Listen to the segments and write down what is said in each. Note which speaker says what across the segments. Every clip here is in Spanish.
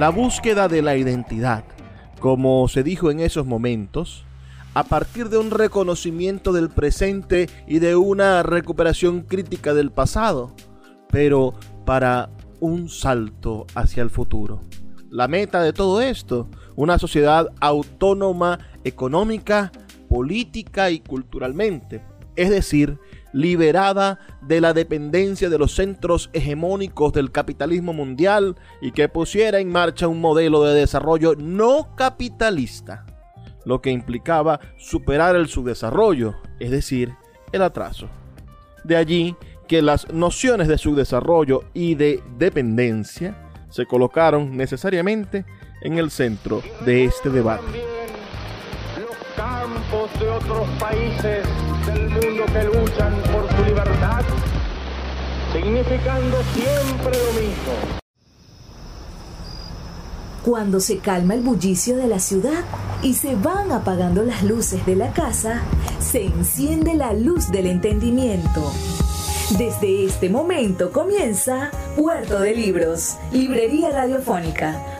Speaker 1: la búsqueda de la identidad, como se dijo en esos momentos, a partir de un reconocimiento del presente y de una recuperación crítica del pasado, pero para un salto hacia el futuro. La meta de todo esto, una sociedad autónoma económica, política y culturalmente, es decir, liberada de la dependencia de los centros hegemónicos del capitalismo mundial y que pusiera en marcha un modelo de desarrollo no capitalista lo que implicaba superar el subdesarrollo, es decir, el atraso. De allí que las nociones de subdesarrollo y de dependencia se colocaron necesariamente en el centro de este debate.
Speaker 2: Los campos de otros países que luchan por su libertad, significando siempre lo mismo
Speaker 3: cuando se calma el bullicio de la ciudad y se van apagando las luces de la casa, se enciende la luz del entendimiento. Desde este momento comienza Puerto de Libros, Librería Radiofónica,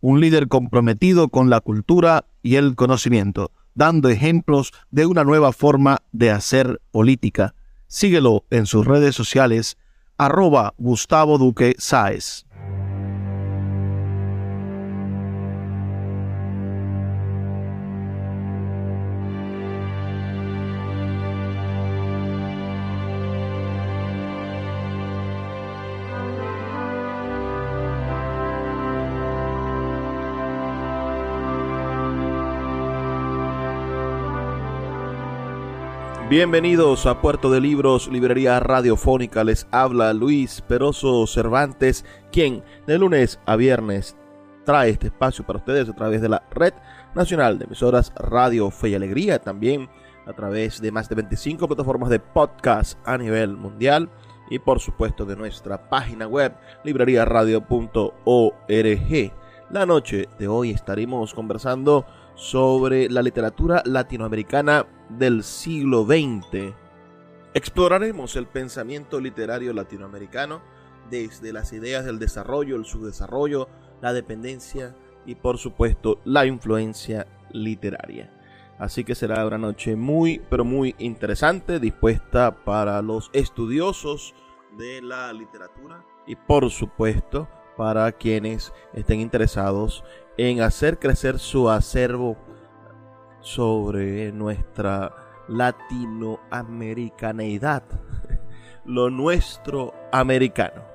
Speaker 1: un líder comprometido con la cultura y el conocimiento, dando ejemplos de una nueva forma de hacer política. Síguelo en sus redes sociales, arroba Gustavo Duque Sáez. Bienvenidos a Puerto de Libros, Librería Radiofónica. Les habla Luis Peroso Cervantes, quien de lunes a viernes trae este espacio para ustedes a través de la Red Nacional de Emisoras Radio Fe y Alegría, también a través de más de 25 plataformas de podcast a nivel mundial y por supuesto de nuestra página web libreriaradio.org. La noche de hoy estaremos conversando sobre la literatura latinoamericana del siglo XX. Exploraremos el pensamiento literario latinoamericano desde las ideas del desarrollo, el subdesarrollo, la dependencia y por supuesto la influencia literaria. Así que será una noche muy, pero muy interesante, dispuesta para los estudiosos de la literatura y por supuesto para quienes estén interesados en hacer crecer su acervo sobre nuestra latinoamericaneidad, lo nuestro americano.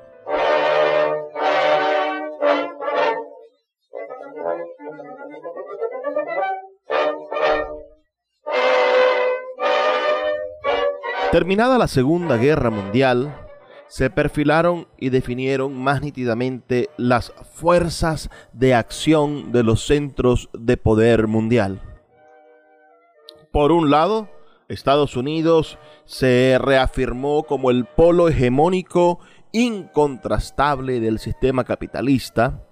Speaker 1: Terminada la Segunda Guerra Mundial, se perfilaron y definieron más nítidamente las fuerzas de acción de los centros de poder mundial. Por un lado, Estados Unidos se reafirmó como el polo hegemónico incontrastable del sistema capitalista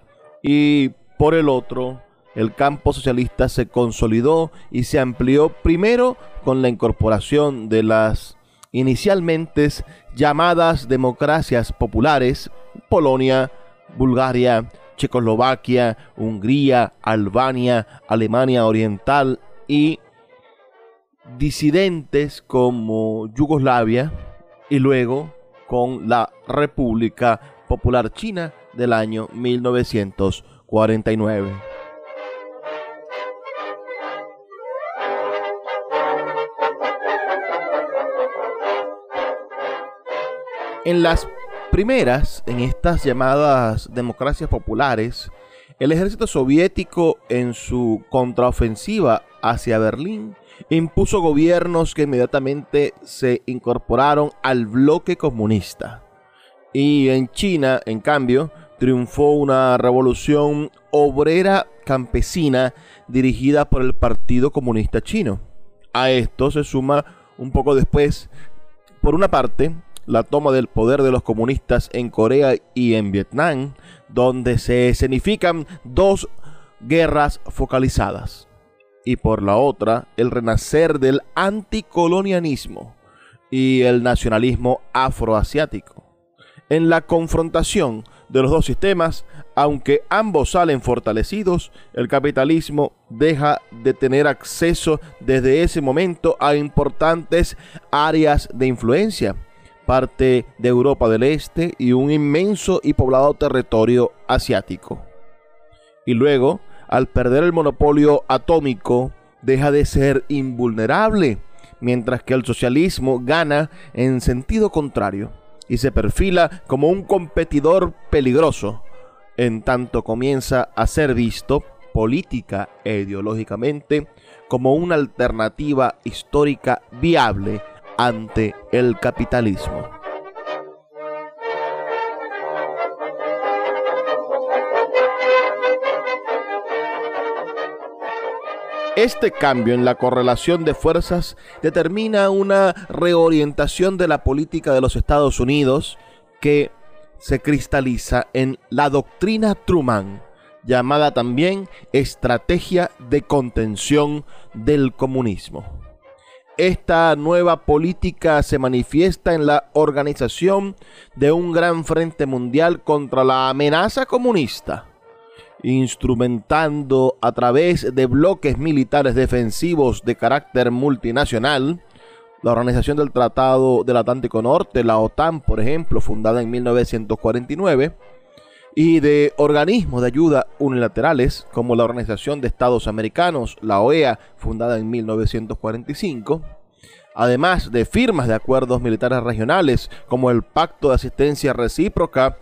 Speaker 1: y por el otro, el campo socialista se consolidó y se amplió primero con la incorporación de las inicialmente llamadas democracias populares, Polonia, Bulgaria, Checoslovaquia, Hungría, Albania, Alemania Oriental y disidentes como Yugoslavia y luego con la República Popular China del año 1949. En las primeras, en estas llamadas democracias populares, el ejército soviético en su contraofensiva hacia Berlín impuso gobiernos que inmediatamente se incorporaron al bloque comunista. Y en China, en cambio, triunfó una revolución obrera campesina dirigida por el Partido Comunista Chino. A esto se suma un poco después, por una parte, la toma del poder de los comunistas en Corea y en Vietnam, donde se escenifican dos guerras focalizadas. Y por la otra, el renacer del anticolonialismo y el nacionalismo afroasiático. En la confrontación de los dos sistemas, aunque ambos salen fortalecidos, el capitalismo deja de tener acceso desde ese momento a importantes áreas de influencia, parte de Europa del Este y un inmenso y poblado territorio asiático. Y luego, al perder el monopolio atómico, deja de ser invulnerable, mientras que el socialismo gana en sentido contrario y se perfila como un competidor peligroso, en tanto comienza a ser visto política e ideológicamente como una alternativa histórica viable ante el capitalismo. Este cambio en la correlación de fuerzas determina una reorientación de la política de los Estados Unidos que se cristaliza en la doctrina Truman, llamada también estrategia de contención del comunismo. Esta nueva política se manifiesta en la organización de un gran frente mundial contra la amenaza comunista instrumentando a través de bloques militares defensivos de carácter multinacional, la Organización del Tratado del Atlántico Norte, la OTAN, por ejemplo, fundada en 1949, y de organismos de ayuda unilaterales, como la Organización de Estados Americanos, la OEA, fundada en 1945, además de firmas de acuerdos militares regionales, como el Pacto de Asistencia Recíproca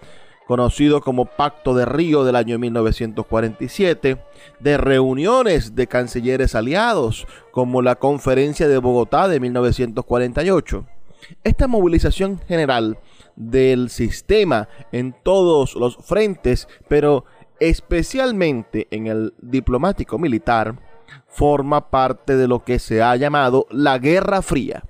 Speaker 1: conocido como Pacto de Río del año 1947, de reuniones de cancilleres aliados, como la Conferencia de Bogotá de 1948. Esta movilización general del sistema en todos los frentes, pero especialmente en el diplomático militar, forma parte de lo que se ha llamado la Guerra Fría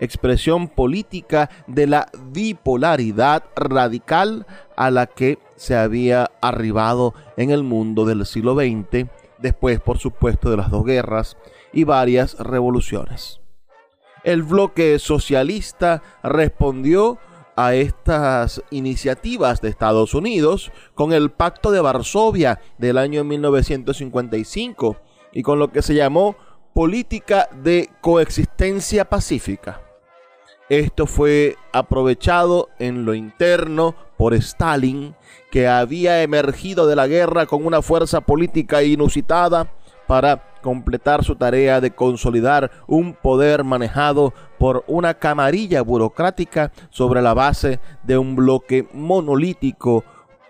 Speaker 1: expresión política de la bipolaridad radical a la que se había arribado en el mundo del siglo XX, después por supuesto de las dos guerras y varias revoluciones. El bloque socialista respondió a estas iniciativas de Estados Unidos con el Pacto de Varsovia del año 1955 y con lo que se llamó política de coexistencia pacífica. Esto fue aprovechado en lo interno por Stalin, que había emergido de la guerra con una fuerza política inusitada para completar su tarea de consolidar un poder manejado por una camarilla burocrática sobre la base de un bloque monolítico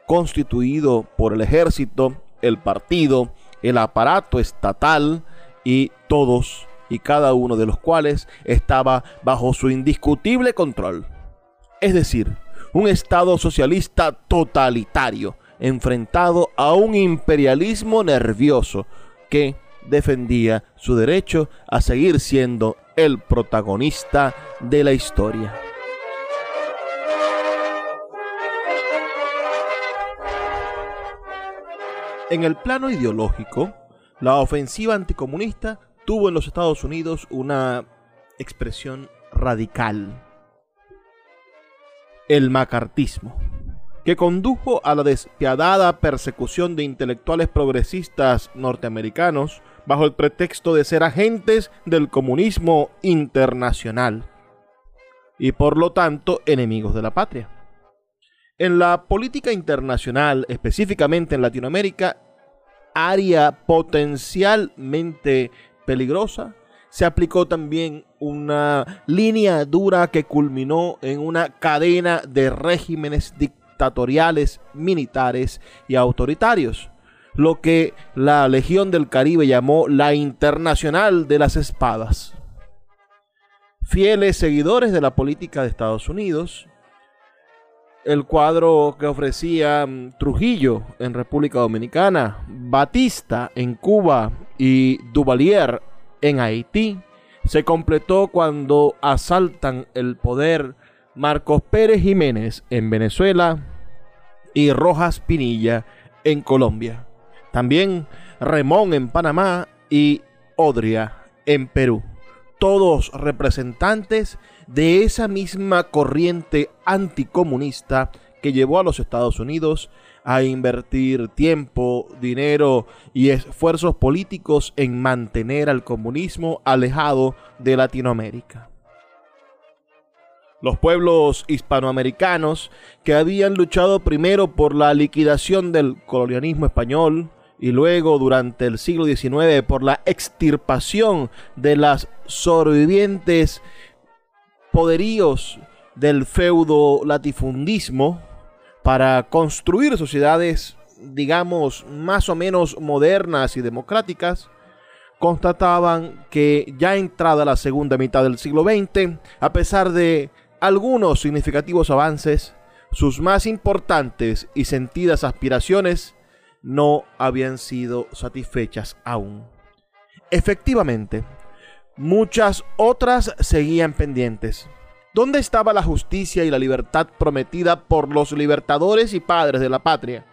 Speaker 1: constituido por el ejército, el partido, el aparato estatal y todos y cada uno de los cuales estaba bajo su indiscutible control. Es decir, un Estado socialista totalitario, enfrentado a un imperialismo nervioso que defendía su derecho a seguir siendo el protagonista de la historia. En el plano ideológico, la ofensiva anticomunista tuvo en los Estados Unidos una expresión radical. El macartismo, que condujo a la despiadada persecución de intelectuales progresistas norteamericanos bajo el pretexto de ser agentes del comunismo internacional y por lo tanto enemigos de la patria. En la política internacional, específicamente en Latinoamérica, área potencialmente peligrosa, se aplicó también una línea dura que culminó en una cadena de regímenes dictatoriales, militares y autoritarios, lo que la Legión del Caribe llamó la Internacional de las Espadas. Fieles seguidores de la política de Estados Unidos, el cuadro que ofrecía mm, Trujillo en República Dominicana, Batista en Cuba y Duvalier en Haití, se completó cuando asaltan el poder Marcos Pérez Jiménez en Venezuela y Rojas Pinilla en Colombia. También Remón en Panamá y Odria en Perú. Todos representantes de esa misma corriente anticomunista que llevó a los Estados Unidos a invertir tiempo, dinero y esfuerzos políticos en mantener al comunismo alejado de Latinoamérica. Los pueblos hispanoamericanos que habían luchado primero por la liquidación del colonialismo español y luego durante el siglo XIX por la extirpación de las sobrevivientes poderíos del feudo latifundismo para construir sociedades, digamos, más o menos modernas y democráticas, constataban que ya entrada la segunda mitad del siglo XX, a pesar de algunos significativos avances, sus más importantes y sentidas aspiraciones no habían sido satisfechas aún. Efectivamente, Muchas otras seguían pendientes. ¿Dónde estaba la justicia y la libertad prometida por los libertadores y padres de la patria?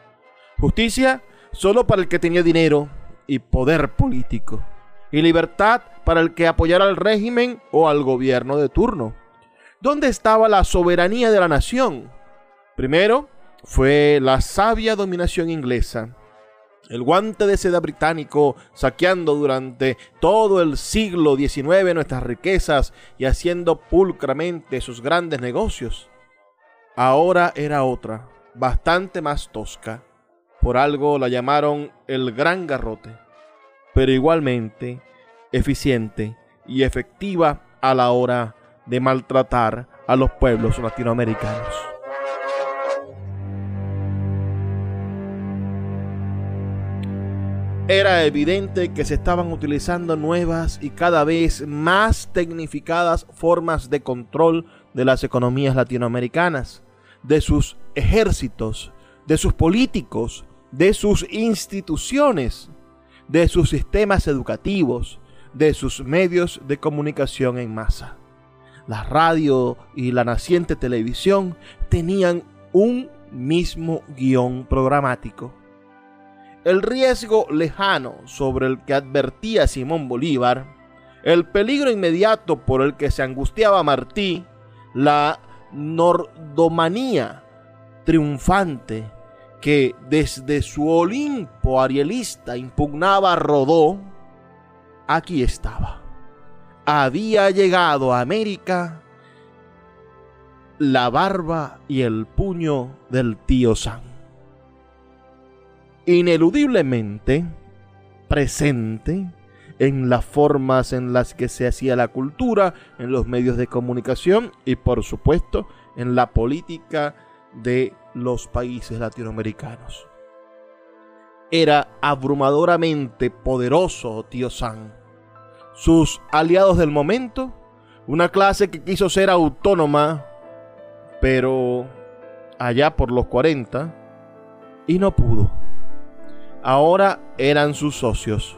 Speaker 1: Justicia solo para el que tenía dinero y poder político. Y libertad para el que apoyara al régimen o al gobierno de turno. ¿Dónde estaba la soberanía de la nación? Primero fue la sabia dominación inglesa el guante de seda británico saqueando durante todo el siglo XIX nuestras riquezas y haciendo pulcramente sus grandes negocios. Ahora era otra, bastante más tosca. Por algo la llamaron el Gran Garrote, pero igualmente eficiente y efectiva a la hora de maltratar a los pueblos latinoamericanos. Era evidente que se estaban utilizando nuevas y cada vez más tecnificadas formas de control de las economías latinoamericanas, de sus ejércitos, de sus políticos, de sus instituciones, de sus sistemas educativos, de sus medios de comunicación en masa. La radio y la naciente televisión tenían un mismo guion programático el riesgo lejano sobre el que advertía Simón Bolívar, el peligro inmediato por el que se angustiaba Martí, la nordomanía triunfante que desde su Olimpo arielista impugnaba Rodó, aquí estaba. Había llegado a América la barba y el puño del tío San ineludiblemente presente en las formas en las que se hacía la cultura, en los medios de comunicación y por supuesto en la política de los países latinoamericanos. Era abrumadoramente poderoso Tío San. Sus aliados del momento, una clase que quiso ser autónoma, pero allá por los 40, y no pudo ahora eran sus socios,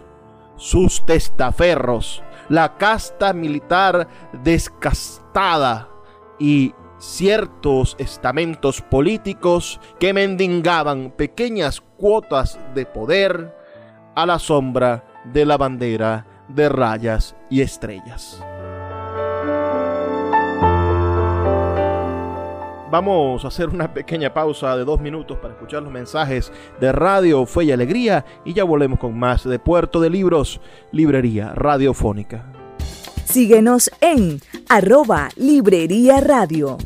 Speaker 1: sus testaferros, la casta militar descastada y ciertos estamentos políticos que mendigaban pequeñas cuotas de poder a la sombra de la bandera de rayas y estrellas. Vamos a hacer una pequeña pausa de dos minutos para escuchar los mensajes de Radio Fe y Alegría y ya volvemos con más de Puerto de Libros, Librería Radiofónica.
Speaker 3: Síguenos en arroba Librería Radio.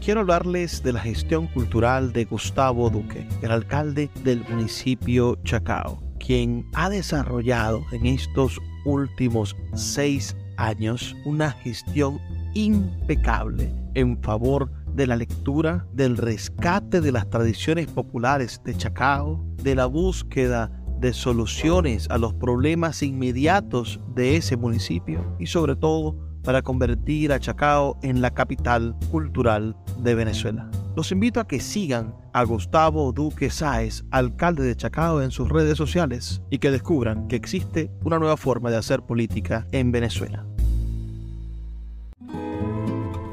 Speaker 1: Quiero hablarles de la gestión cultural de Gustavo Duque, el alcalde del municipio Chacao, quien ha desarrollado en estos últimos seis años una gestión impecable en favor de la lectura, del rescate de las tradiciones populares de Chacao, de la búsqueda de soluciones a los problemas inmediatos de ese municipio y sobre todo para convertir a Chacao en la capital cultural de Venezuela. Los invito a que sigan a Gustavo Duque Sáez, alcalde de Chacao, en sus redes sociales y que descubran que existe una nueva forma de hacer política en Venezuela.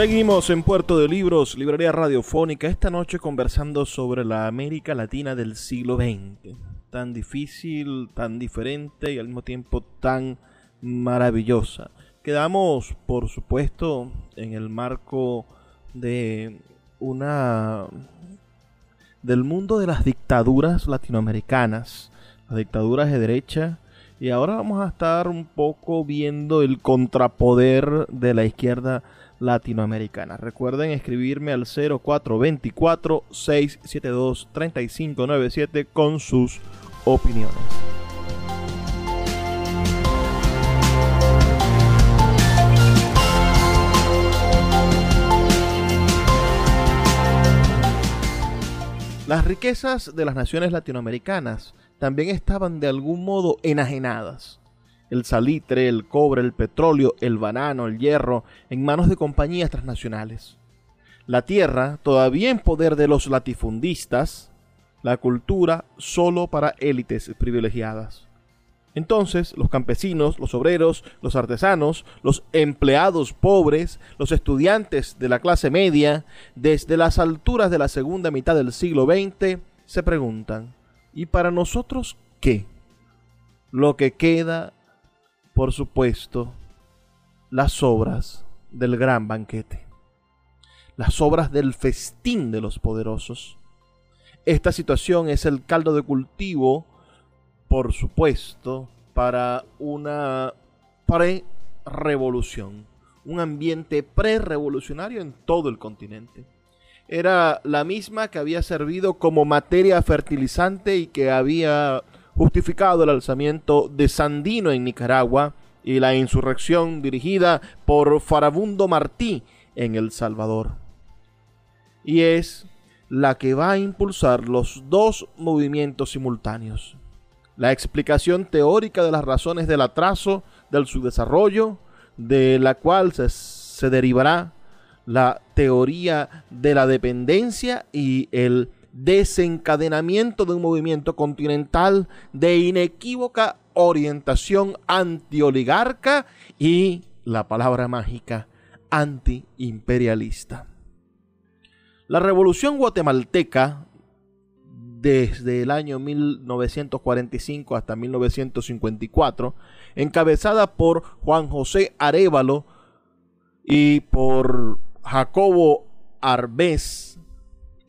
Speaker 1: Seguimos en Puerto de Libros, Librería Radiofónica, esta noche conversando sobre la América Latina del siglo XX. Tan difícil, tan diferente y al mismo tiempo tan maravillosa. Quedamos, por supuesto, en el marco de una del mundo de las dictaduras latinoamericanas, las dictaduras de derecha, y ahora vamos a estar un poco viendo el contrapoder de la izquierda latinoamericana. Recuerden escribirme al 0424-672-3597 con sus opiniones. Las riquezas de las naciones latinoamericanas también estaban de algún modo enajenadas el salitre, el cobre, el petróleo, el banano, el hierro, en manos de compañías transnacionales. La tierra todavía en poder de los latifundistas, la cultura solo para élites privilegiadas. Entonces, los campesinos, los obreros, los artesanos, los empleados pobres, los estudiantes de la clase media, desde las alturas de la segunda mitad del siglo XX, se preguntan, ¿y para nosotros qué? Lo que queda por supuesto, las obras del gran banquete, las obras del festín de los poderosos. Esta situación es el caldo de cultivo, por supuesto, para una pre-revolución, un ambiente pre-revolucionario en todo el continente. Era la misma que había servido como materia fertilizante y que había justificado el alzamiento de Sandino en Nicaragua y la insurrección dirigida por Farabundo Martí en El Salvador. Y es la que va a impulsar los dos movimientos simultáneos. La explicación teórica de las razones del atraso del subdesarrollo, de la cual se, se derivará la teoría de la dependencia y el desencadenamiento de un movimiento continental de inequívoca orientación antioligarca y la palabra mágica antiimperialista. La revolución guatemalteca desde el año 1945 hasta 1954, encabezada por Juan José Arevalo y por Jacobo Arbés,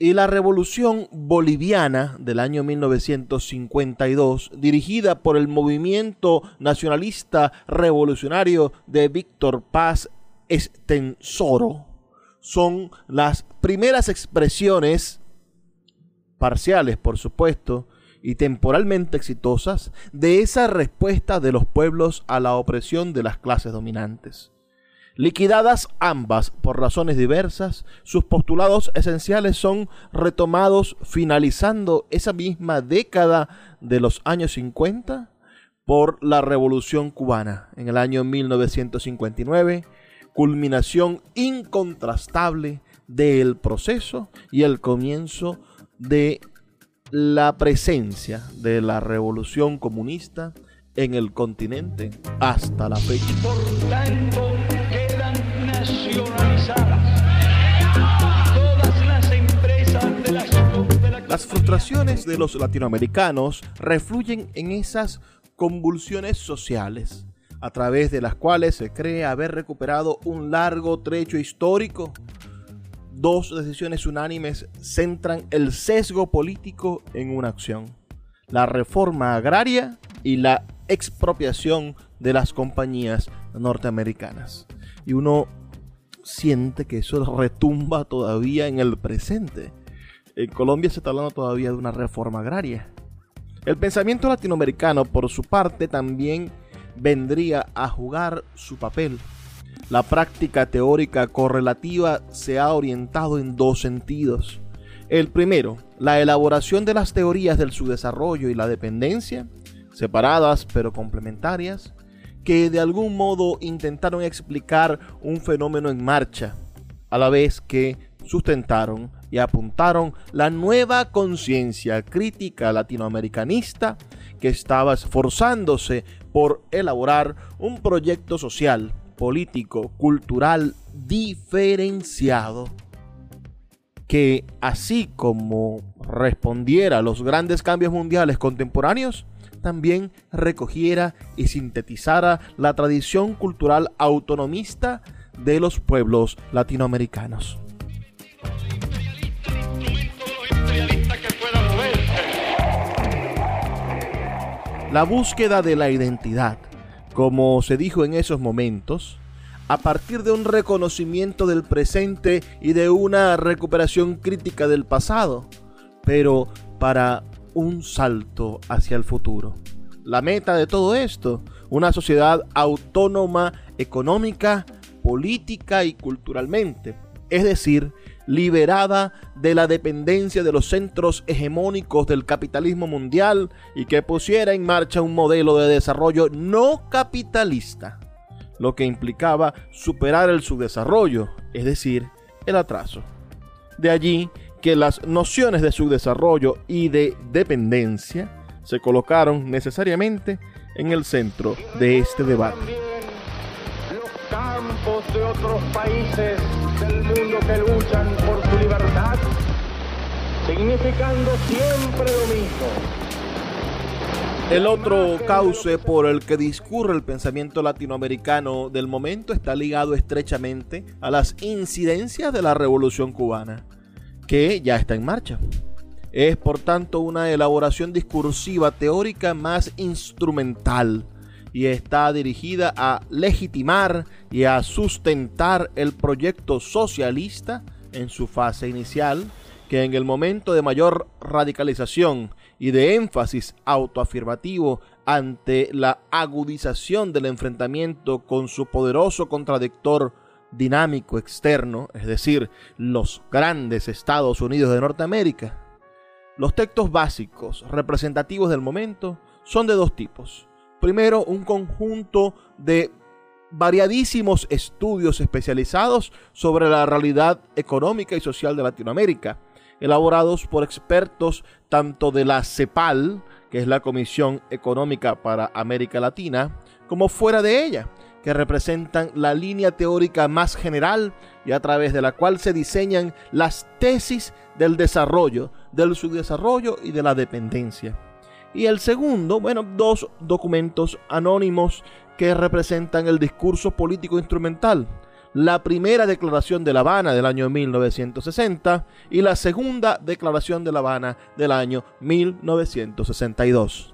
Speaker 1: y la Revolución Boliviana del año 1952, dirigida por el movimiento nacionalista revolucionario de Víctor Paz Estensoro, son las primeras expresiones, parciales por supuesto, y temporalmente exitosas, de esa respuesta de los pueblos a la opresión de las clases dominantes. Liquidadas ambas por razones diversas, sus postulados esenciales son retomados finalizando esa misma década de los años 50 por la Revolución cubana en el año 1959, culminación incontrastable del proceso y el comienzo de la presencia de la revolución comunista en el continente hasta la fecha.
Speaker 4: Las
Speaker 1: frustraciones de los latinoamericanos refluyen en esas convulsiones sociales, a través de las cuales se cree haber recuperado un largo trecho histórico. Dos decisiones unánimes centran el sesgo político en una acción, la reforma agraria y la expropiación de las compañías norteamericanas. Y uno siente que eso retumba todavía en el presente. En Colombia se está hablando todavía de una reforma agraria. El pensamiento latinoamericano, por su parte, también vendría a jugar su papel. La práctica teórica correlativa se ha orientado en dos sentidos. El primero, la elaboración de las teorías del subdesarrollo y la dependencia, separadas pero complementarias, que de algún modo intentaron explicar un fenómeno en marcha, a la vez que sustentaron y apuntaron la nueva conciencia crítica latinoamericanista que estaba esforzándose por elaborar un proyecto social, político, cultural diferenciado que así como respondiera a los grandes cambios mundiales contemporáneos, también recogiera y sintetizara la tradición cultural autonomista de los pueblos latinoamericanos. La búsqueda de la identidad, como se dijo en esos momentos, a partir de un reconocimiento del presente y de una recuperación crítica del pasado, pero para un salto hacia el futuro. La meta de todo esto, una sociedad autónoma económica, política y culturalmente, es decir, liberada de la dependencia de los centros hegemónicos del capitalismo mundial y que pusiera en marcha un modelo de desarrollo no capitalista, lo que implicaba superar el subdesarrollo, es decir, el atraso. De allí que las nociones de subdesarrollo y de dependencia se colocaron necesariamente en el centro de este debate.
Speaker 2: Los campos de otros países que luchan por su libertad, significando siempre lo mismo.
Speaker 1: El otro cauce por el que discurre el pensamiento latinoamericano del momento está ligado estrechamente a las incidencias de la Revolución cubana, que ya está en marcha. Es por tanto una elaboración discursiva teórica más instrumental y está dirigida a legitimar y a sustentar el proyecto socialista en su fase inicial, que en el momento de mayor radicalización y de énfasis autoafirmativo ante la agudización del enfrentamiento con su poderoso contradictor dinámico externo, es decir, los grandes Estados Unidos de Norteamérica. Los textos básicos representativos del momento son de dos tipos. Primero, un conjunto de variadísimos estudios especializados sobre la realidad económica y social de Latinoamérica, elaborados por expertos tanto de la CEPAL, que es la Comisión Económica para América Latina, como fuera de ella, que representan la línea teórica más general y a través de la cual se diseñan las tesis del desarrollo, del subdesarrollo y de la dependencia. Y el segundo, bueno, dos documentos anónimos que representan el discurso político instrumental. La primera declaración de La Habana del año 1960 y la segunda declaración de La Habana del año 1962.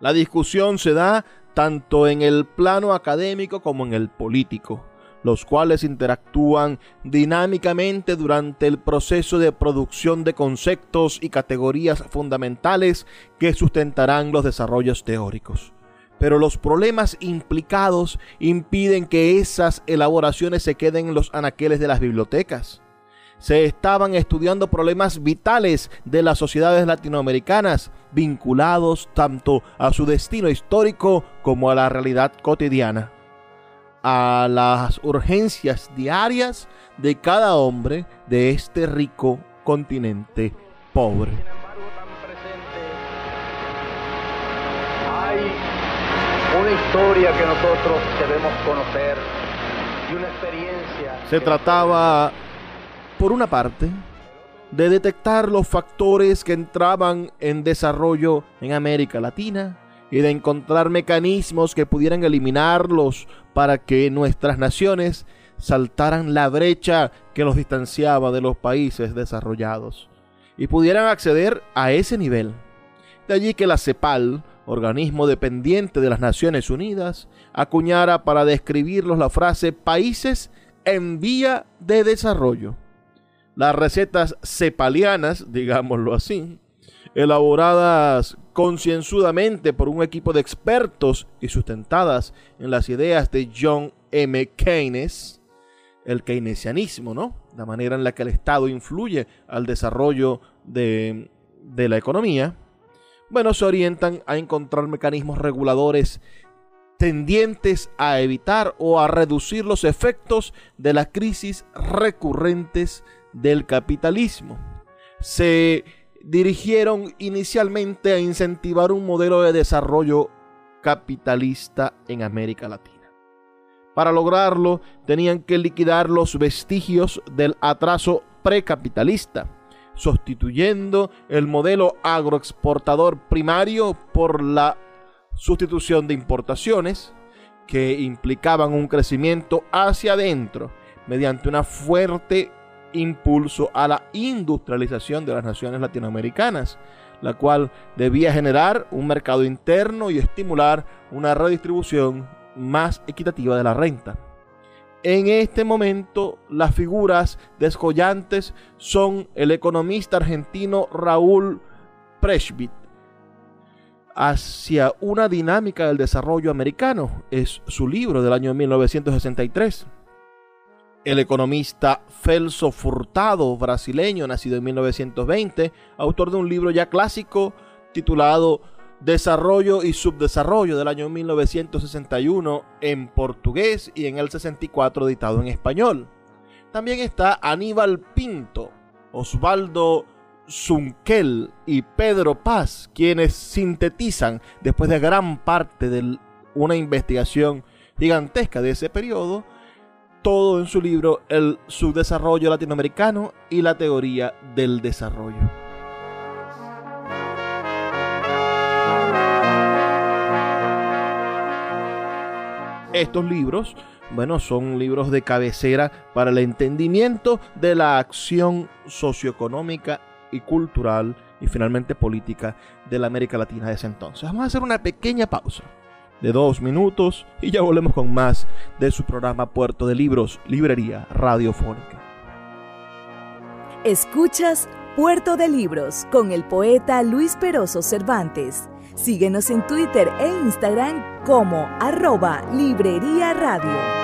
Speaker 1: La discusión se da tanto en el plano académico como en el político, los cuales interactúan dinámicamente durante el proceso de producción de conceptos y categorías fundamentales que sustentarán los desarrollos teóricos. Pero los problemas implicados impiden que esas elaboraciones se queden en los anaqueles de las bibliotecas. se estaban estudiando problemas vitales de las sociedades latinoamericanas vinculados tanto a su destino histórico como a la realidad cotidiana, a las urgencias diarias de cada hombre de este rico continente pobre.
Speaker 2: Hay una historia que nosotros debemos conocer y una experiencia.
Speaker 1: Se trataba, por una parte, de detectar los factores que entraban en desarrollo en América Latina y de encontrar mecanismos que pudieran eliminarlos para que nuestras naciones saltaran la brecha que los distanciaba de los países desarrollados y pudieran acceder a ese nivel. De allí que la CEPAL, organismo dependiente de las Naciones Unidas, acuñara para describirlos la frase países en vía de desarrollo. Las recetas cepalianas, digámoslo así, elaboradas concienzudamente por un equipo de expertos y sustentadas en las ideas de John M. Keynes, el keynesianismo, ¿no? La manera en la que el Estado influye al desarrollo de, de la economía, bueno, se orientan a encontrar mecanismos reguladores tendientes a evitar o a reducir los efectos de las crisis recurrentes del capitalismo. Se dirigieron inicialmente a incentivar un modelo de desarrollo capitalista en América Latina. Para lograrlo, tenían que liquidar los vestigios del atraso precapitalista, sustituyendo el modelo agroexportador primario por la sustitución de importaciones que implicaban un crecimiento hacia adentro mediante una fuerte impulso a la industrialización de las naciones latinoamericanas, la cual debía generar un mercado interno y estimular una redistribución más equitativa de la renta. En este momento, las figuras descollantes son el economista argentino Raúl Preschbit, hacia una dinámica del desarrollo americano. Es su libro del año 1963. El economista Celso Furtado, brasileño, nacido en 1920, autor de un libro ya clásico titulado Desarrollo y Subdesarrollo del año 1961 en portugués y en el 64 editado en español. También está Aníbal Pinto, Osvaldo Zunkel y Pedro Paz, quienes sintetizan después de gran parte de una investigación gigantesca de ese periodo, todo en su libro El subdesarrollo latinoamericano y la teoría del desarrollo. Estos libros, bueno, son libros de cabecera para el entendimiento de la acción socioeconómica y cultural y finalmente política de la América Latina de ese entonces. Vamos a hacer una pequeña pausa de dos minutos y ya volvemos con más de su programa Puerto de Libros, Librería Radiofónica.
Speaker 3: Escuchas Puerto de Libros con el poeta Luis Peroso Cervantes. Síguenos en Twitter e Instagram como arroba Librería Radio.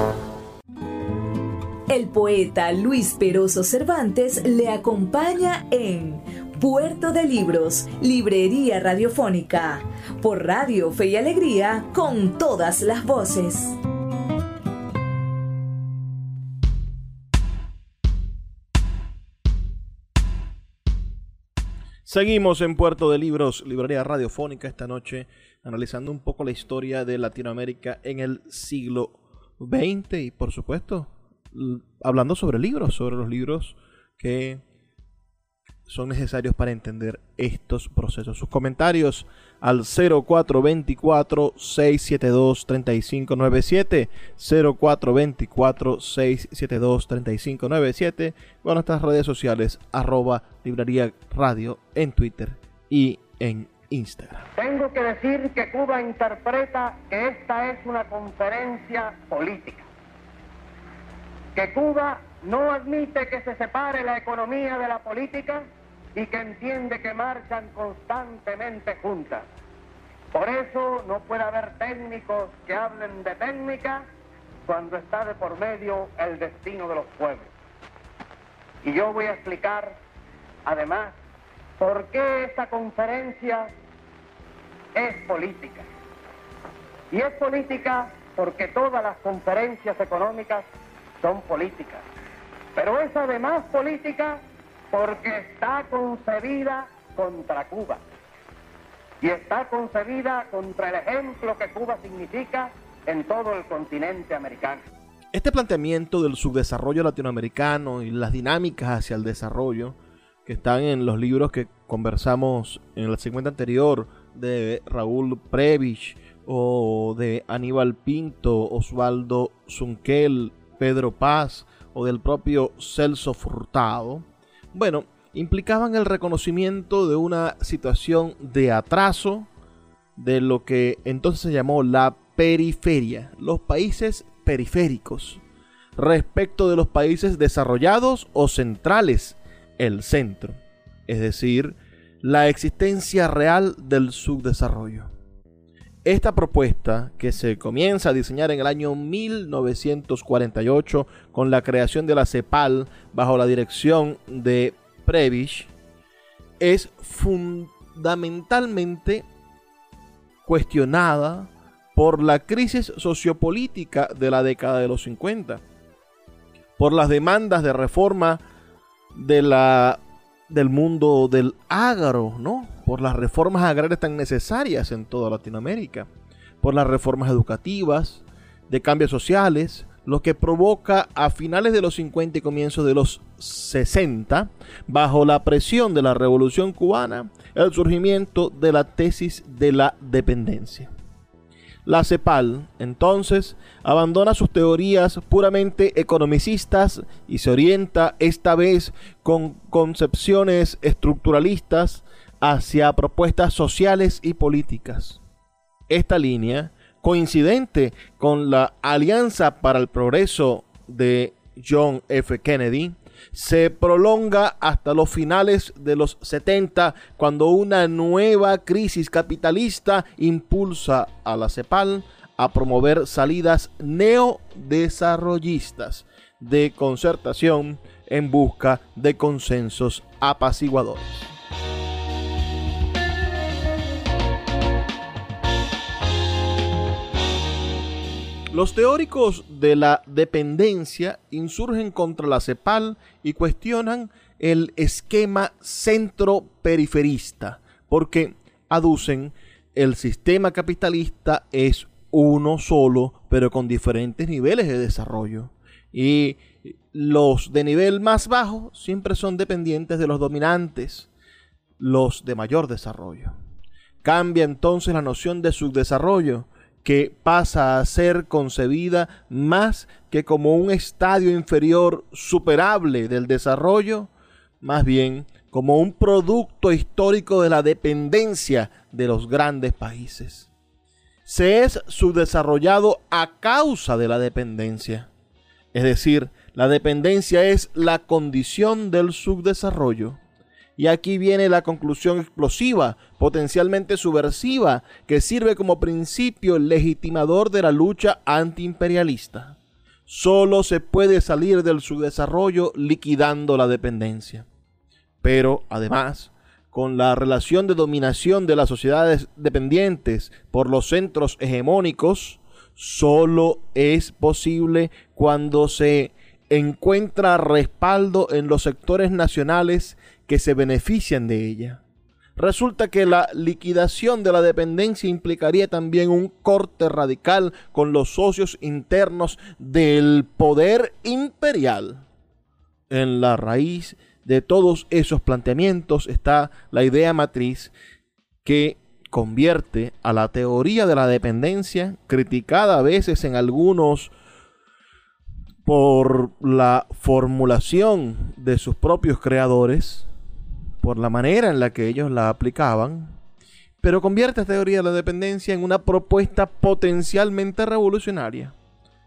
Speaker 3: Poeta Luis Peroso Cervantes le acompaña en Puerto de Libros, Librería Radiofónica, por Radio Fe y Alegría, con todas las voces.
Speaker 1: Seguimos en Puerto de Libros, Librería Radiofónica, esta noche analizando un poco la historia de Latinoamérica en el siglo XX y por supuesto hablando sobre libros, sobre los libros que son necesarios para entender estos procesos. Sus comentarios al 0424-672-3597, 0424-672-3597, con nuestras redes sociales, arroba librería radio en Twitter y en Instagram.
Speaker 2: Tengo que decir que Cuba interpreta que esta es una conferencia política, que Cuba no admite que se separe la economía de la política, y que entiende que marchan constantemente juntas. Por eso no puede haber técnicos que hablen de técnica cuando está de por medio el destino de los pueblos. Y yo voy a explicar, además, por qué esta conferencia es política. Y es política porque todas las conferencias económicas son políticas. Pero es además política porque está concebida contra Cuba y está concebida contra el ejemplo que Cuba significa en todo el continente americano.
Speaker 1: Este planteamiento del subdesarrollo latinoamericano y las dinámicas hacia el desarrollo que están en los libros que conversamos en el segmento anterior de Raúl Previch o de Aníbal Pinto, Osvaldo Zunquel, Pedro Paz o del propio Celso Furtado, bueno, implicaban el reconocimiento de una situación de atraso de lo que entonces se llamó la periferia, los países periféricos, respecto de los países desarrollados o centrales, el centro, es decir, la existencia real del subdesarrollo. Esta propuesta, que se comienza a diseñar en el año 1948 con la creación de la CEPAL bajo la dirección de Prebisch, es fundamentalmente cuestionada por la crisis sociopolítica de la década de los 50, por las demandas de reforma de la, del mundo del ágaro, ¿no? por las reformas agrarias tan necesarias en toda Latinoamérica, por las reformas educativas, de cambios sociales, lo que provoca a finales de los 50 y comienzos de los 60, bajo la presión de la Revolución cubana, el surgimiento de la tesis de la dependencia. La CEPAL, entonces, abandona sus teorías puramente economicistas y se orienta esta vez con concepciones estructuralistas hacia propuestas sociales y políticas. Esta línea, coincidente con la Alianza para el Progreso de John F. Kennedy, se prolonga hasta los finales de los 70 cuando una nueva crisis capitalista impulsa a la CEPAL a promover salidas neodesarrollistas de concertación en busca de consensos apaciguadores. Los teóricos de la dependencia insurgen contra la CEPAL y cuestionan el esquema centro-periferista, porque aducen el sistema capitalista es uno solo, pero con diferentes niveles de desarrollo. Y los de nivel más bajo siempre son dependientes de los dominantes, los de mayor desarrollo. Cambia entonces la noción de subdesarrollo que pasa a ser concebida más que como un estadio inferior superable del desarrollo, más bien como un producto histórico de la dependencia de los grandes países. Se es subdesarrollado a causa de la dependencia. Es decir, la dependencia es la condición del subdesarrollo. Y aquí viene la conclusión explosiva, potencialmente subversiva, que sirve como principio legitimador de la lucha antiimperialista. Solo se puede salir del subdesarrollo liquidando la dependencia. Pero, además, con la relación de dominación de las sociedades dependientes por los centros hegemónicos, solo es posible cuando se encuentra respaldo en los sectores nacionales que se benefician de ella. Resulta que la liquidación de la dependencia implicaría también un corte radical con los socios internos del poder imperial. En la raíz de todos esos planteamientos está la idea matriz que convierte a la teoría de la dependencia, criticada a veces en algunos por la formulación de sus propios creadores, por la manera en la que ellos la aplicaban, pero convierte esta teoría de la dependencia en una propuesta potencialmente revolucionaria.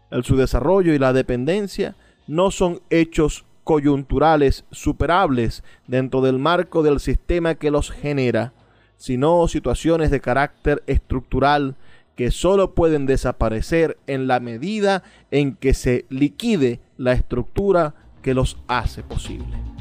Speaker 1: El su desarrollo y la dependencia no son hechos coyunturales superables dentro del marco del sistema que los genera, sino situaciones de carácter estructural que solo pueden desaparecer en la medida en que se liquide la estructura que los hace posible.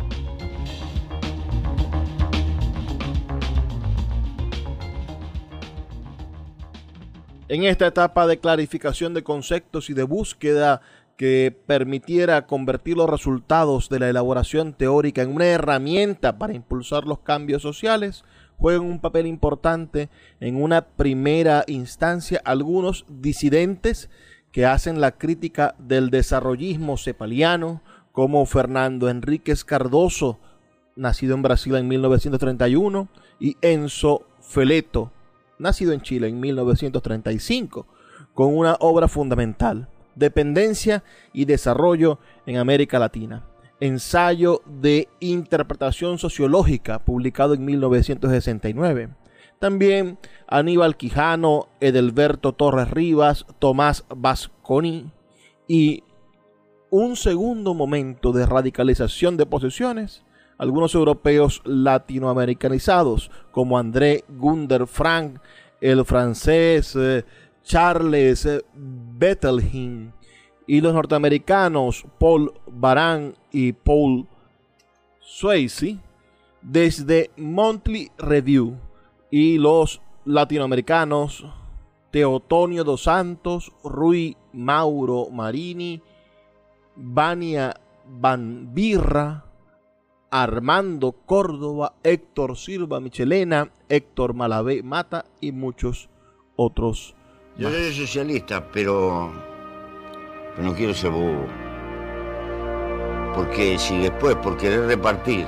Speaker 1: En esta etapa de clarificación de conceptos y de búsqueda que permitiera convertir los resultados de la elaboración teórica en una herramienta para impulsar los cambios sociales, juegan un papel importante en una primera instancia algunos disidentes que hacen la crítica del desarrollismo cepaliano, como Fernando Enríquez Cardoso, nacido en Brasil en 1931, y Enzo Feleto, nacido en Chile en 1935, con una obra fundamental, Dependencia y Desarrollo en América Latina. Ensayo de Interpretación Sociológica, publicado en 1969. También Aníbal Quijano, Edelberto Torres Rivas, Tomás Vasconi y un segundo momento de radicalización de posiciones, algunos europeos latinoamericanizados, como André Gunder Frank, el francés eh, Charles Bettelheim, y los norteamericanos Paul Baran y Paul Swayze desde Monthly Review y los latinoamericanos Teotonio dos Santos, Rui Mauro Marini, Vania Banbirra, Armando Córdoba, Héctor Silva Michelena, Héctor Malavé Mata y muchos otros.
Speaker 5: Yo soy socialista, pero pero no quiero ser bobo. Porque si después, por querer repartir,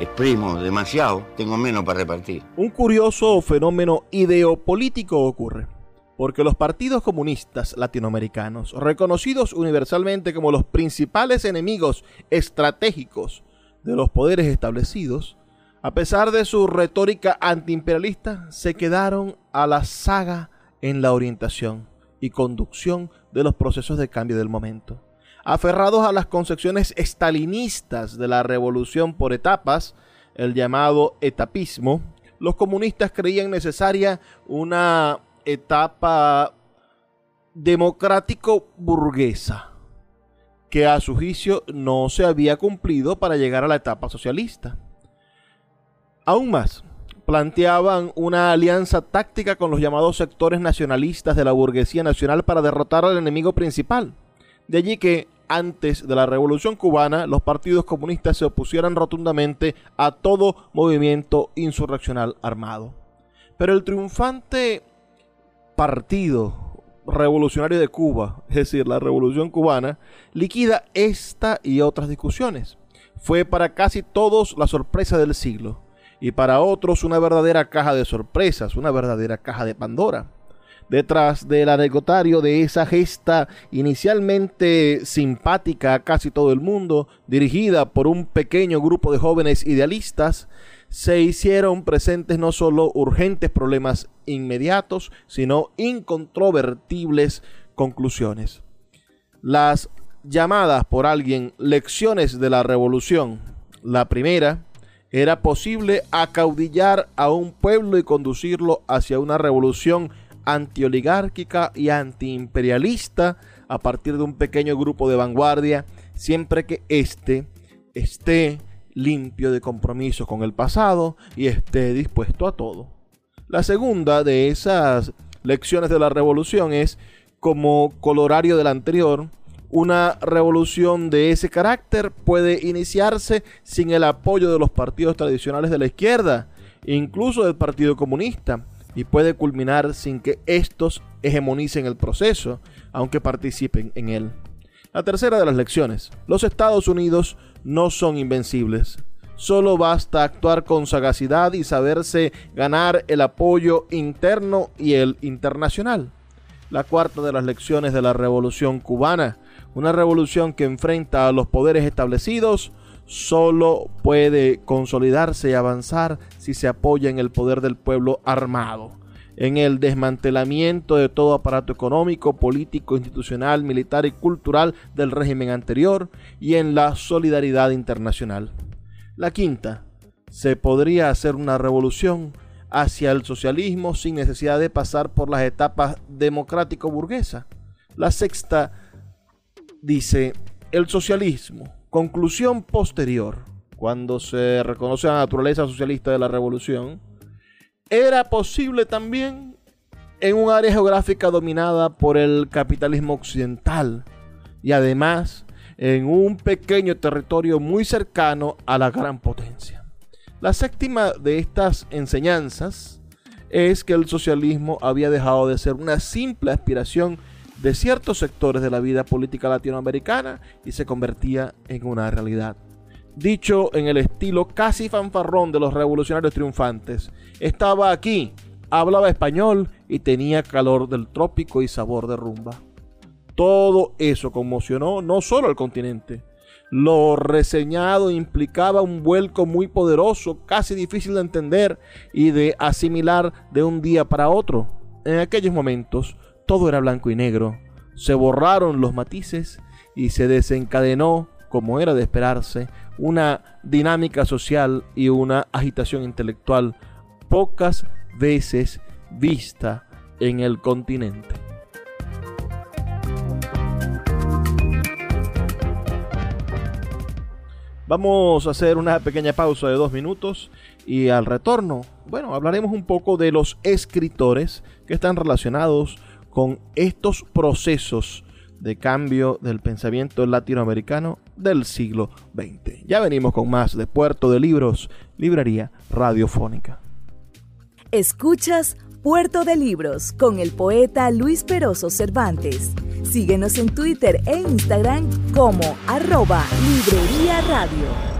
Speaker 5: exprimo demasiado, tengo menos para repartir.
Speaker 1: Un curioso fenómeno ideopolítico ocurre, porque los partidos comunistas latinoamericanos, reconocidos universalmente como los principales enemigos estratégicos de los poderes establecidos, a pesar de su retórica antiimperialista, se quedaron a la saga en la orientación y conducción de los procesos de cambio del momento. Aferrados a las concepciones estalinistas de la revolución por etapas, el llamado etapismo, los comunistas creían necesaria una etapa democrático-burguesa, que a su juicio no se había cumplido para llegar a la etapa socialista. Aún más, planteaban una alianza táctica con los llamados sectores nacionalistas de la burguesía nacional para derrotar al enemigo principal. De allí que antes de la Revolución cubana los partidos comunistas se opusieran rotundamente a todo movimiento insurreccional armado. Pero el triunfante partido revolucionario de Cuba, es decir, la Revolución cubana, liquida esta y otras discusiones. Fue para casi todos la sorpresa del siglo y para otros una verdadera caja de sorpresas, una verdadera caja de Pandora. Detrás del anecdotario de esa gesta inicialmente simpática a casi todo el mundo, dirigida por un pequeño grupo de jóvenes idealistas, se hicieron presentes no solo urgentes problemas inmediatos, sino incontrovertibles conclusiones. Las llamadas por alguien lecciones de la revolución, la primera, era posible acaudillar a un pueblo y conducirlo hacia una revolución antioligárquica y antiimperialista a partir de un pequeño grupo de vanguardia, siempre que éste esté limpio de compromiso con el pasado y esté dispuesto a todo. La segunda de esas lecciones de la revolución es, como colorario de la anterior, una revolución de ese carácter puede iniciarse sin el apoyo de los partidos tradicionales de la izquierda, incluso del Partido Comunista, y puede culminar sin que estos hegemonicen el proceso, aunque participen en él. La tercera de las lecciones. Los Estados Unidos no son invencibles. Solo basta actuar con sagacidad y saberse ganar el apoyo interno y el internacional. La cuarta de las lecciones de la Revolución cubana. Una revolución que enfrenta a los poderes establecidos solo puede consolidarse y avanzar si se apoya en el poder del pueblo armado en el desmantelamiento de todo aparato económico, político, institucional, militar y cultural del régimen anterior y en la solidaridad internacional. La quinta, se podría hacer una revolución hacia el socialismo sin necesidad de pasar por las etapas democrático-burguesa. La sexta dice, el socialismo, conclusión posterior, cuando se reconoce la naturaleza socialista de la revolución, era posible también en un área geográfica dominada por el capitalismo occidental y además en un pequeño territorio muy cercano a la gran potencia. La séptima de estas enseñanzas es que el socialismo había dejado de ser una simple aspiración de ciertos sectores de la vida política latinoamericana y se convertía en una realidad dicho en el estilo casi fanfarrón de los revolucionarios triunfantes. Estaba aquí, hablaba español y tenía calor del trópico y sabor de rumba. Todo eso conmocionó no solo al continente. Lo reseñado implicaba un vuelco muy poderoso, casi difícil de entender y de asimilar de un día para otro. En aquellos momentos todo era blanco y negro. Se borraron los matices y se desencadenó, como era de esperarse, una dinámica social y una agitación intelectual pocas veces vista en el continente. Vamos a hacer una pequeña pausa de dos minutos y al retorno, bueno, hablaremos un poco de los escritores que están relacionados con estos procesos de cambio del pensamiento latinoamericano del siglo XX. Ya venimos con más de Puerto de Libros, Librería Radiofónica.
Speaker 3: Escuchas Puerto de Libros con el poeta Luis Peroso Cervantes. Síguenos en Twitter e Instagram como arroba Librería Radio.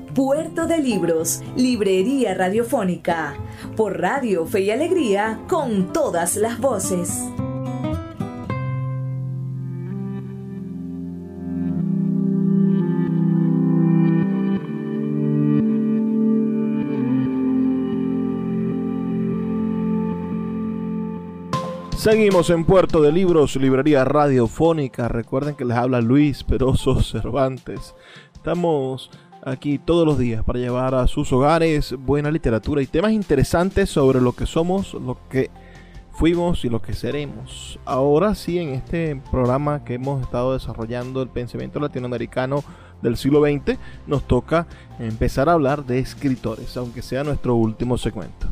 Speaker 3: Puerto de Libros, Librería Radiofónica, por Radio Fe y Alegría, con todas las voces.
Speaker 1: Seguimos en Puerto de Libros, Librería Radiofónica. Recuerden que les habla Luis Peroso Cervantes. Estamos aquí todos los días para llevar a sus hogares buena literatura y temas interesantes sobre lo que somos, lo que fuimos y lo que seremos. Ahora sí, en este programa que hemos estado desarrollando el pensamiento latinoamericano del siglo XX, nos toca empezar a hablar de escritores, aunque sea nuestro último segmento.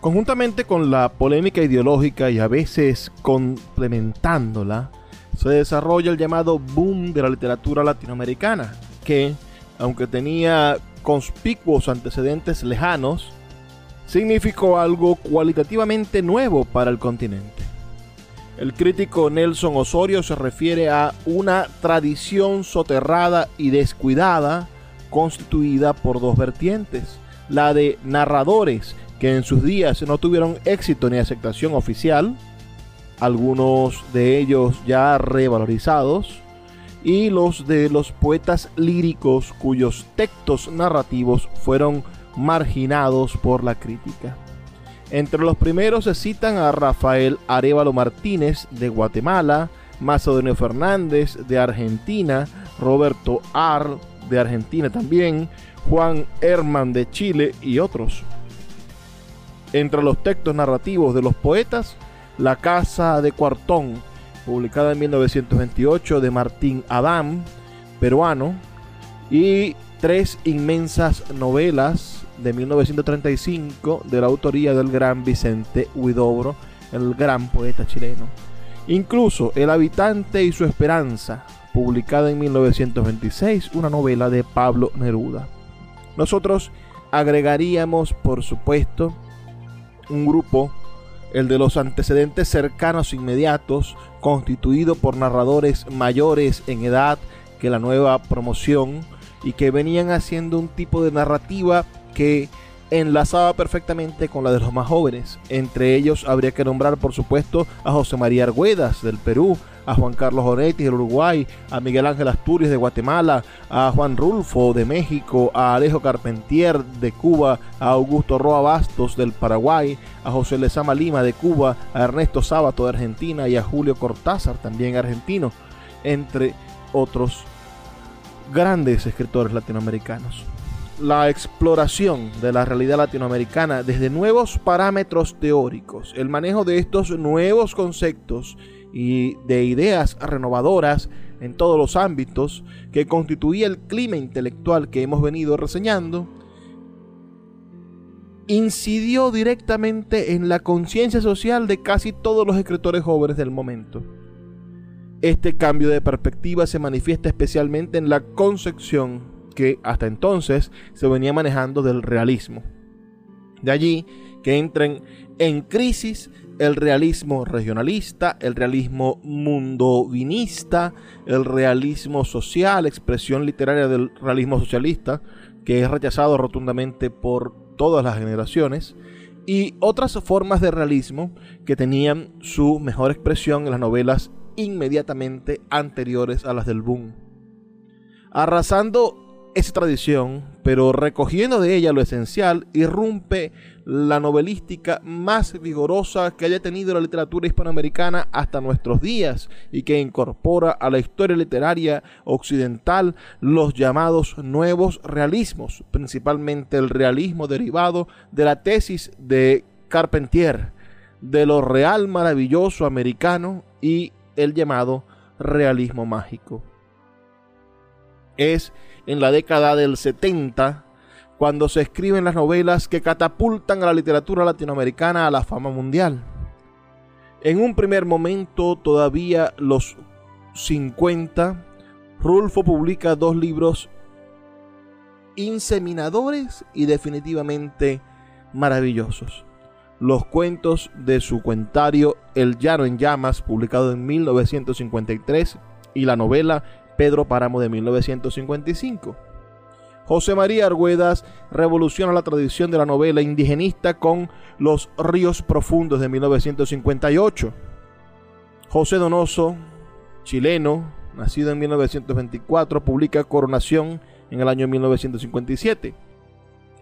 Speaker 1: Conjuntamente con la polémica ideológica y a veces complementándola, se desarrolla el llamado boom de la literatura latinoamericana, que, aunque tenía conspicuos antecedentes lejanos, significó algo cualitativamente nuevo para el continente. El crítico Nelson Osorio se refiere a una tradición soterrada y descuidada constituida por dos vertientes, la de narradores que en sus días no tuvieron éxito ni aceptación oficial, algunos de ellos ya revalorizados, y los de los poetas líricos cuyos textos narrativos fueron marginados por la crítica. Entre los primeros se citan a Rafael Arevalo Martínez de Guatemala, Macedonio Fernández de Argentina, Roberto Ar de Argentina también, Juan Herman de Chile y otros. Entre los textos narrativos de los poetas, La Casa de Cuartón, publicada en 1928 de Martín Adán, peruano, y tres inmensas novelas de 1935 de la autoría del gran Vicente Huidobro, el gran poeta chileno. Incluso El habitante y su esperanza, publicada en 1926, una novela de Pablo Neruda. Nosotros agregaríamos, por supuesto, un grupo, el de los antecedentes cercanos inmediatos, constituido por narradores mayores en edad que la nueva promoción y que venían haciendo un tipo de narrativa que enlazaba perfectamente con la de los más jóvenes. Entre ellos habría que nombrar, por supuesto, a José María Argüedas del Perú, a Juan Carlos Onetti del Uruguay, a Miguel Ángel Asturias de Guatemala, a Juan Rulfo de México, a Alejo Carpentier de Cuba, a Augusto Roa Bastos del Paraguay, a José Lezama Lima de Cuba, a Ernesto Sábato de Argentina y a Julio Cortázar, también argentino, entre otros grandes escritores latinoamericanos. La exploración de la realidad latinoamericana desde nuevos parámetros teóricos, el manejo de estos nuevos conceptos y de ideas renovadoras en todos los ámbitos que constituía el clima intelectual que hemos venido reseñando, incidió directamente en la conciencia social de casi todos los escritores jóvenes del momento. Este cambio de perspectiva se manifiesta especialmente en la concepción que hasta entonces se venía manejando del realismo. De allí que entren en crisis el realismo regionalista, el realismo mundovinista, el realismo social, expresión literaria del realismo socialista, que es rechazado rotundamente por todas las generaciones, y otras formas de realismo que tenían su mejor expresión en las novelas inmediatamente anteriores a las del boom. Arrasando esa tradición, pero recogiendo de ella lo esencial, irrumpe la novelística más vigorosa que haya tenido la literatura hispanoamericana hasta nuestros días y que incorpora a la historia literaria occidental los llamados nuevos realismos, principalmente el realismo derivado de la tesis de Carpentier, de lo real maravilloso americano y el llamado realismo mágico. Es en la década del 70, cuando se escriben las novelas que catapultan a la literatura latinoamericana a la fama mundial. En un primer momento, todavía los 50, Rulfo publica dos libros inseminadores y definitivamente maravillosos. Los cuentos de su cuentario El Llano en Llamas, publicado en 1953, y la novela Pedro Páramo de 1955. José María Argüedas revoluciona la tradición de la novela indigenista con Los Ríos Profundos de 1958. José Donoso, chileno, nacido en 1924, publica Coronación en el año 1957.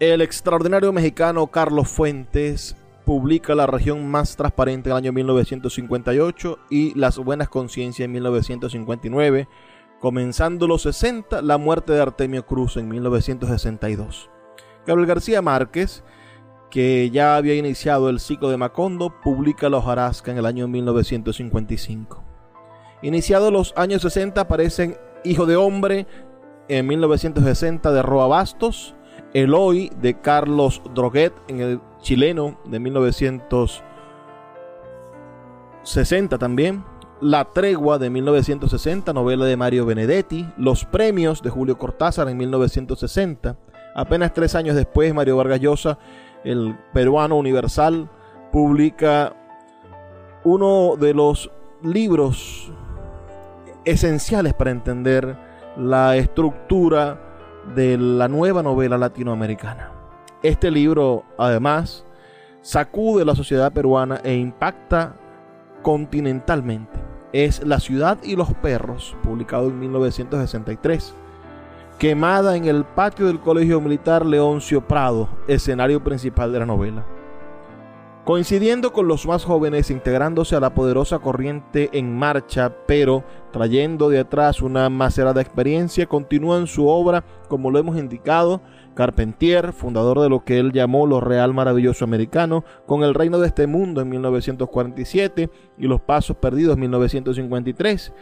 Speaker 1: El extraordinario mexicano Carlos Fuentes publica La región más transparente en el año 1958 y Las buenas conciencias en 1959 Comenzando los 60, la muerte de Artemio Cruz en 1962. Gabriel García Márquez, que ya había iniciado el ciclo de Macondo, publica La hojarasca en el año 1955. Iniciados los años 60 aparecen Hijo de Hombre en 1960 de Roa Bastos, Eloy de Carlos Droguet en el chileno de 1960 también, la Tregua de 1960, novela de Mario Benedetti, Los Premios de Julio Cortázar en 1960. Apenas tres años después, Mario Vargas Llosa el peruano universal, publica uno de los libros esenciales para entender la estructura de la nueva novela latinoamericana. Este libro, además, sacude la sociedad peruana e impacta continentalmente. Es La ciudad y los perros, publicado en 1963. Quemada en el patio del Colegio Militar Leoncio Prado, escenario principal de la novela. Coincidiendo con los más jóvenes, integrándose a la poderosa corriente en marcha, pero trayendo de atrás una macerada experiencia, continúan su obra, como lo hemos indicado, Carpentier, fundador de lo que él llamó lo real maravilloso americano, con el reino de este mundo en 1947 y los pasos perdidos en 1953,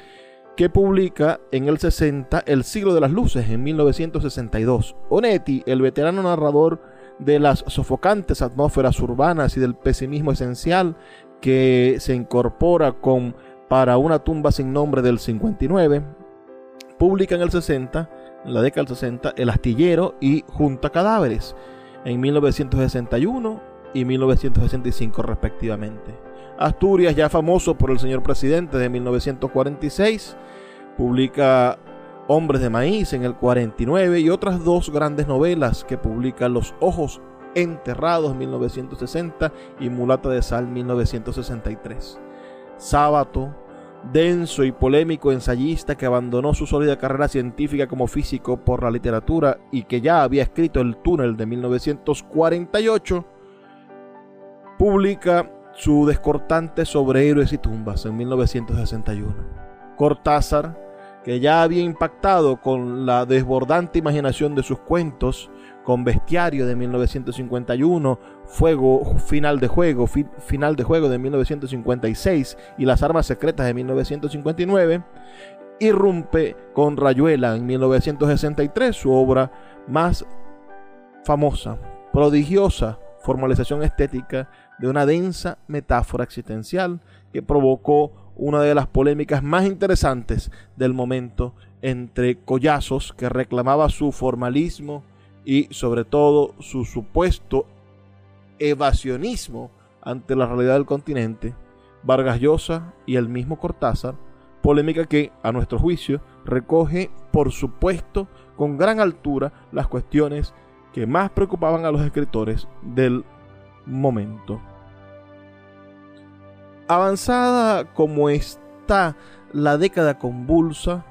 Speaker 1: que publica en el 60 El siglo de las luces en 1962. Onetti, el veterano narrador de las sofocantes atmósferas urbanas y del pesimismo esencial que se incorpora con Para una tumba sin nombre del 59, publica en el 60 en la década del 60, El Astillero y Junta Cadáveres, en 1961 y 1965 respectivamente. Asturias, ya famoso por el señor presidente de 1946, publica Hombres de Maíz en el 49 y otras dos grandes novelas que publica Los Ojos Enterrados en 1960 y Mulata de Sal 1963. Sábato, denso y polémico ensayista que abandonó su sólida carrera científica como físico por la literatura y que ya había escrito El túnel de 1948, publica su descortante sobre héroes y tumbas en 1961. Cortázar, que ya había impactado con la desbordante imaginación de sus cuentos, con Bestiario de 1951, Fuego, Final de Juego, Final de Juego de 1956 y Las Armas Secretas de 1959, irrumpe con Rayuela en 1963, su obra más famosa, prodigiosa formalización estética de una densa metáfora existencial que provocó una de las polémicas más interesantes del momento entre Collazos, que reclamaba su formalismo, y sobre todo su supuesto evasionismo ante la realidad del continente, Vargas Llosa y el mismo Cortázar, polémica que, a nuestro juicio, recoge, por supuesto, con gran altura las cuestiones que más preocupaban a los escritores del momento. Avanzada como está la década convulsa,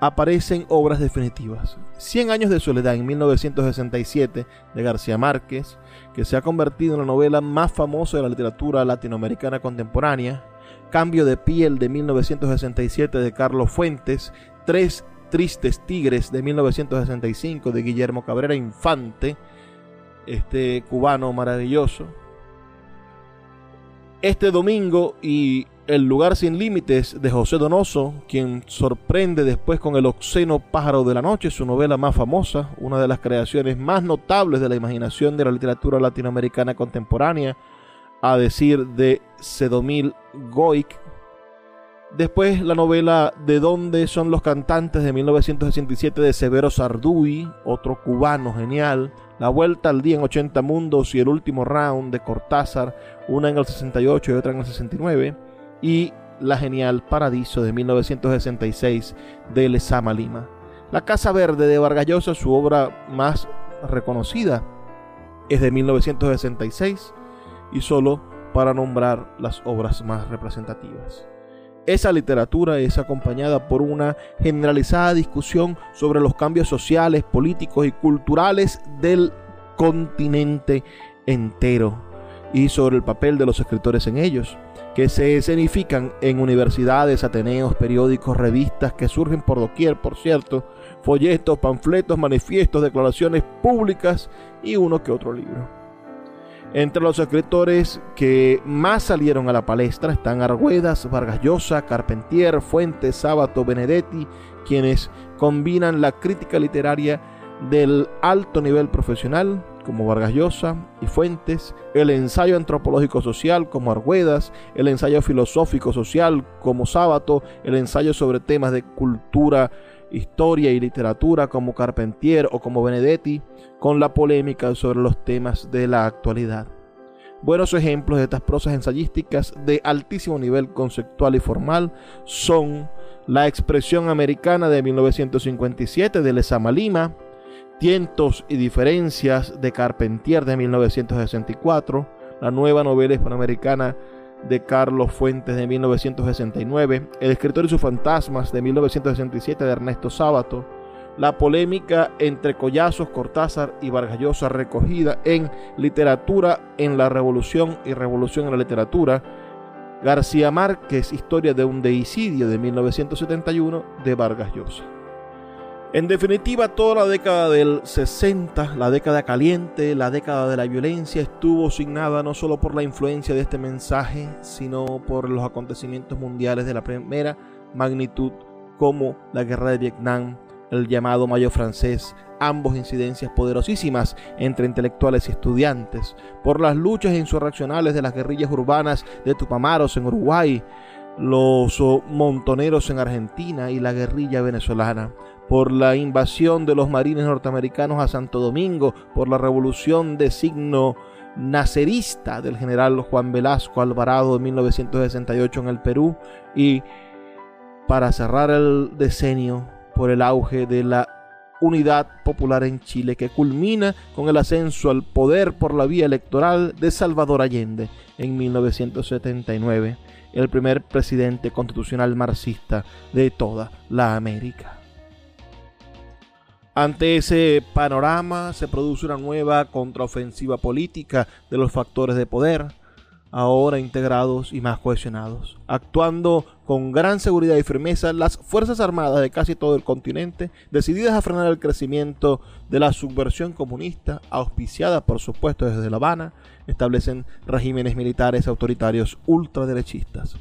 Speaker 1: aparecen obras definitivas. Cien años de soledad en 1967 de García Márquez, que se ha convertido en la novela más famosa de la literatura latinoamericana contemporánea. Cambio de piel de 1967 de Carlos Fuentes. Tres tristes tigres de 1965 de Guillermo Cabrera Infante, este cubano maravilloso. Este domingo y el lugar sin límites de José Donoso, quien sorprende después con El Oxeno Pájaro de la Noche, su novela más famosa, una de las creaciones más notables de la imaginación de la literatura latinoamericana contemporánea, a decir de Sedomil Goic. Después la novela De dónde son los cantantes de 1967 de Severo Sarduy, otro cubano genial. La vuelta al día en 80 mundos y el último round de Cortázar, una en el 68 y otra en el 69 y La Genial Paradiso de 1966 de Lezama Lima. La Casa Verde de Vargas Llosa, su obra más reconocida, es de 1966 y solo para nombrar las obras más representativas. Esa literatura es acompañada por una generalizada discusión sobre los cambios sociales, políticos y culturales del continente entero y sobre el papel de los escritores en ellos que se escenifican en universidades, ateneos, periódicos, revistas que surgen por doquier, por cierto, folletos, panfletos, manifiestos, declaraciones públicas y uno que otro libro. Entre los escritores que más salieron a la palestra están Argüedas, Vargas Llosa, Carpentier, Fuentes, Sábato, Benedetti, quienes combinan la crítica literaria del alto nivel profesional como Vargas Llosa y Fuentes, el ensayo antropológico social como Argüedas, el ensayo filosófico social como Sábato, el ensayo sobre temas de cultura historia y literatura como Carpentier o como Benedetti, con la polémica sobre los temas de la actualidad. Buenos ejemplos de estas prosas ensayísticas de altísimo nivel conceptual y formal son La expresión americana de 1957 de Lezama Lima, Tientos y diferencias de Carpentier de 1964, la nueva novela hispanoamericana de Carlos Fuentes de 1969, El escritor y sus fantasmas de 1967 de Ernesto Sábato, la polémica entre Collazos, Cortázar y Vargas Llosa recogida en Literatura en la Revolución y Revolución en la Literatura, García Márquez, Historia de un deicidio de 1971 de Vargas Llosa. En definitiva, toda la década del 60, la década caliente, la década de la violencia, estuvo signada no solo por la influencia de este mensaje, sino por los acontecimientos mundiales de la primera magnitud, como la guerra de Vietnam, el llamado Mayo francés, ambos incidencias poderosísimas entre intelectuales y estudiantes, por las luchas insurreccionales de las guerrillas urbanas de Tupamaros en Uruguay, los montoneros en Argentina y la guerrilla venezolana, por la invasión de los marines norteamericanos a Santo Domingo, por la revolución de signo nacerista del general Juan Velasco Alvarado de 1968 en el Perú y para cerrar el decenio por el auge de la unidad popular en Chile que culmina con el ascenso al poder por la vía electoral de Salvador Allende en 1979, el primer presidente constitucional marxista de toda la América. Ante ese panorama se produce una nueva contraofensiva política de los factores de poder, ahora integrados y más cohesionados, actuando con gran seguridad y firmeza las Fuerzas Armadas de casi todo el continente, decididas a frenar el crecimiento de la subversión comunista, auspiciada por supuesto desde La Habana, establecen regímenes militares autoritarios ultraderechistas.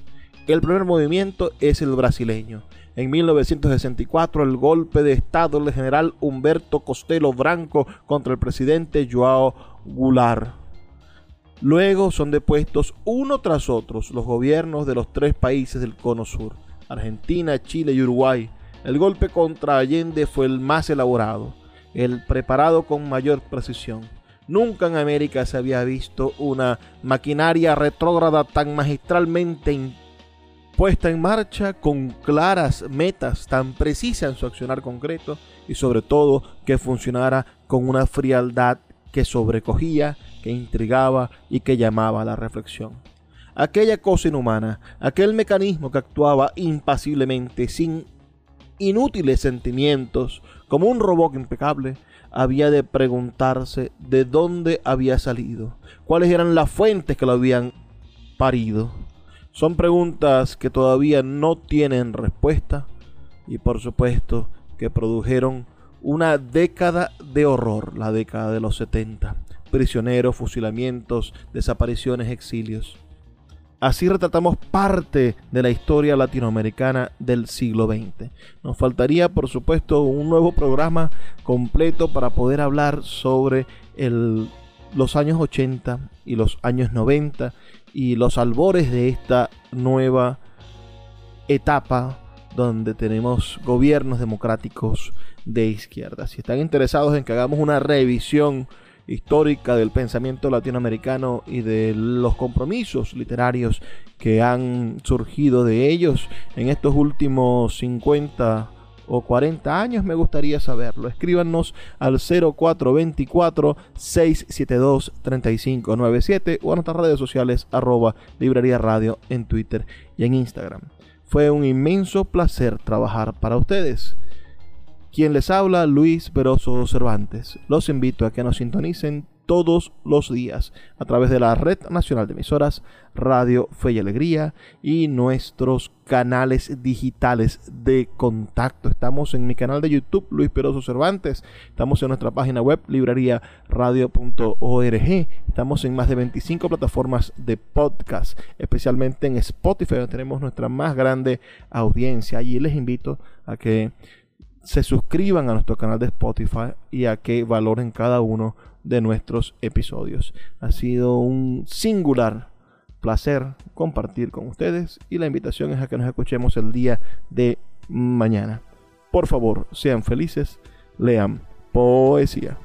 Speaker 1: El primer movimiento es el brasileño. En 1964, el golpe de Estado del general Humberto Costello Branco contra el presidente Joao Goulart Luego son depuestos uno tras otro los gobiernos de los tres países del Cono Sur, Argentina, Chile y Uruguay. El golpe contra Allende fue el más elaborado, el preparado con mayor precisión. Nunca en América se había visto una maquinaria retrógrada tan magistralmente puesta en marcha con claras metas tan precisas en su accionar concreto y sobre todo que funcionara con una frialdad que sobrecogía que intrigaba y que llamaba a la reflexión. Aquella cosa inhumana, aquel mecanismo que actuaba impasiblemente, sin inútiles sentimientos, como un robot impecable, había de preguntarse de dónde había salido, cuáles eran las fuentes que lo habían parido. Son preguntas que todavía no tienen respuesta y por supuesto que produjeron una década de horror, la década de los 70 prisioneros, fusilamientos, desapariciones, exilios. Así retratamos parte de la historia latinoamericana del siglo XX. Nos faltaría, por supuesto, un nuevo programa completo para poder hablar sobre los años 80 y los años 90 y los albores de esta nueva etapa donde tenemos gobiernos democráticos de izquierda. Si están interesados en que hagamos una revisión histórica del pensamiento latinoamericano y de los compromisos literarios que han surgido de ellos en estos últimos 50 o 40 años, me gustaría saberlo. Escríbanos al 0424 672 3597 o a nuestras redes sociales arroba librería radio en Twitter y en Instagram. Fue un inmenso placer trabajar para ustedes. Quien les habla, Luis Peroso Cervantes. Los invito a que nos sintonicen todos los días a través de la Red Nacional de Emisoras Radio Fe y Alegría y nuestros canales digitales de contacto. Estamos en mi canal de YouTube Luis Peroso Cervantes, estamos en nuestra página web librariaradio.org, estamos en más de 25 plataformas de podcast, especialmente en Spotify donde tenemos nuestra más grande audiencia. Allí les invito a que se suscriban a nuestro canal de Spotify y a que valoren cada uno de nuestros episodios. Ha sido un singular placer compartir con ustedes y la invitación es a que nos escuchemos el día de mañana. Por favor, sean felices, lean poesía.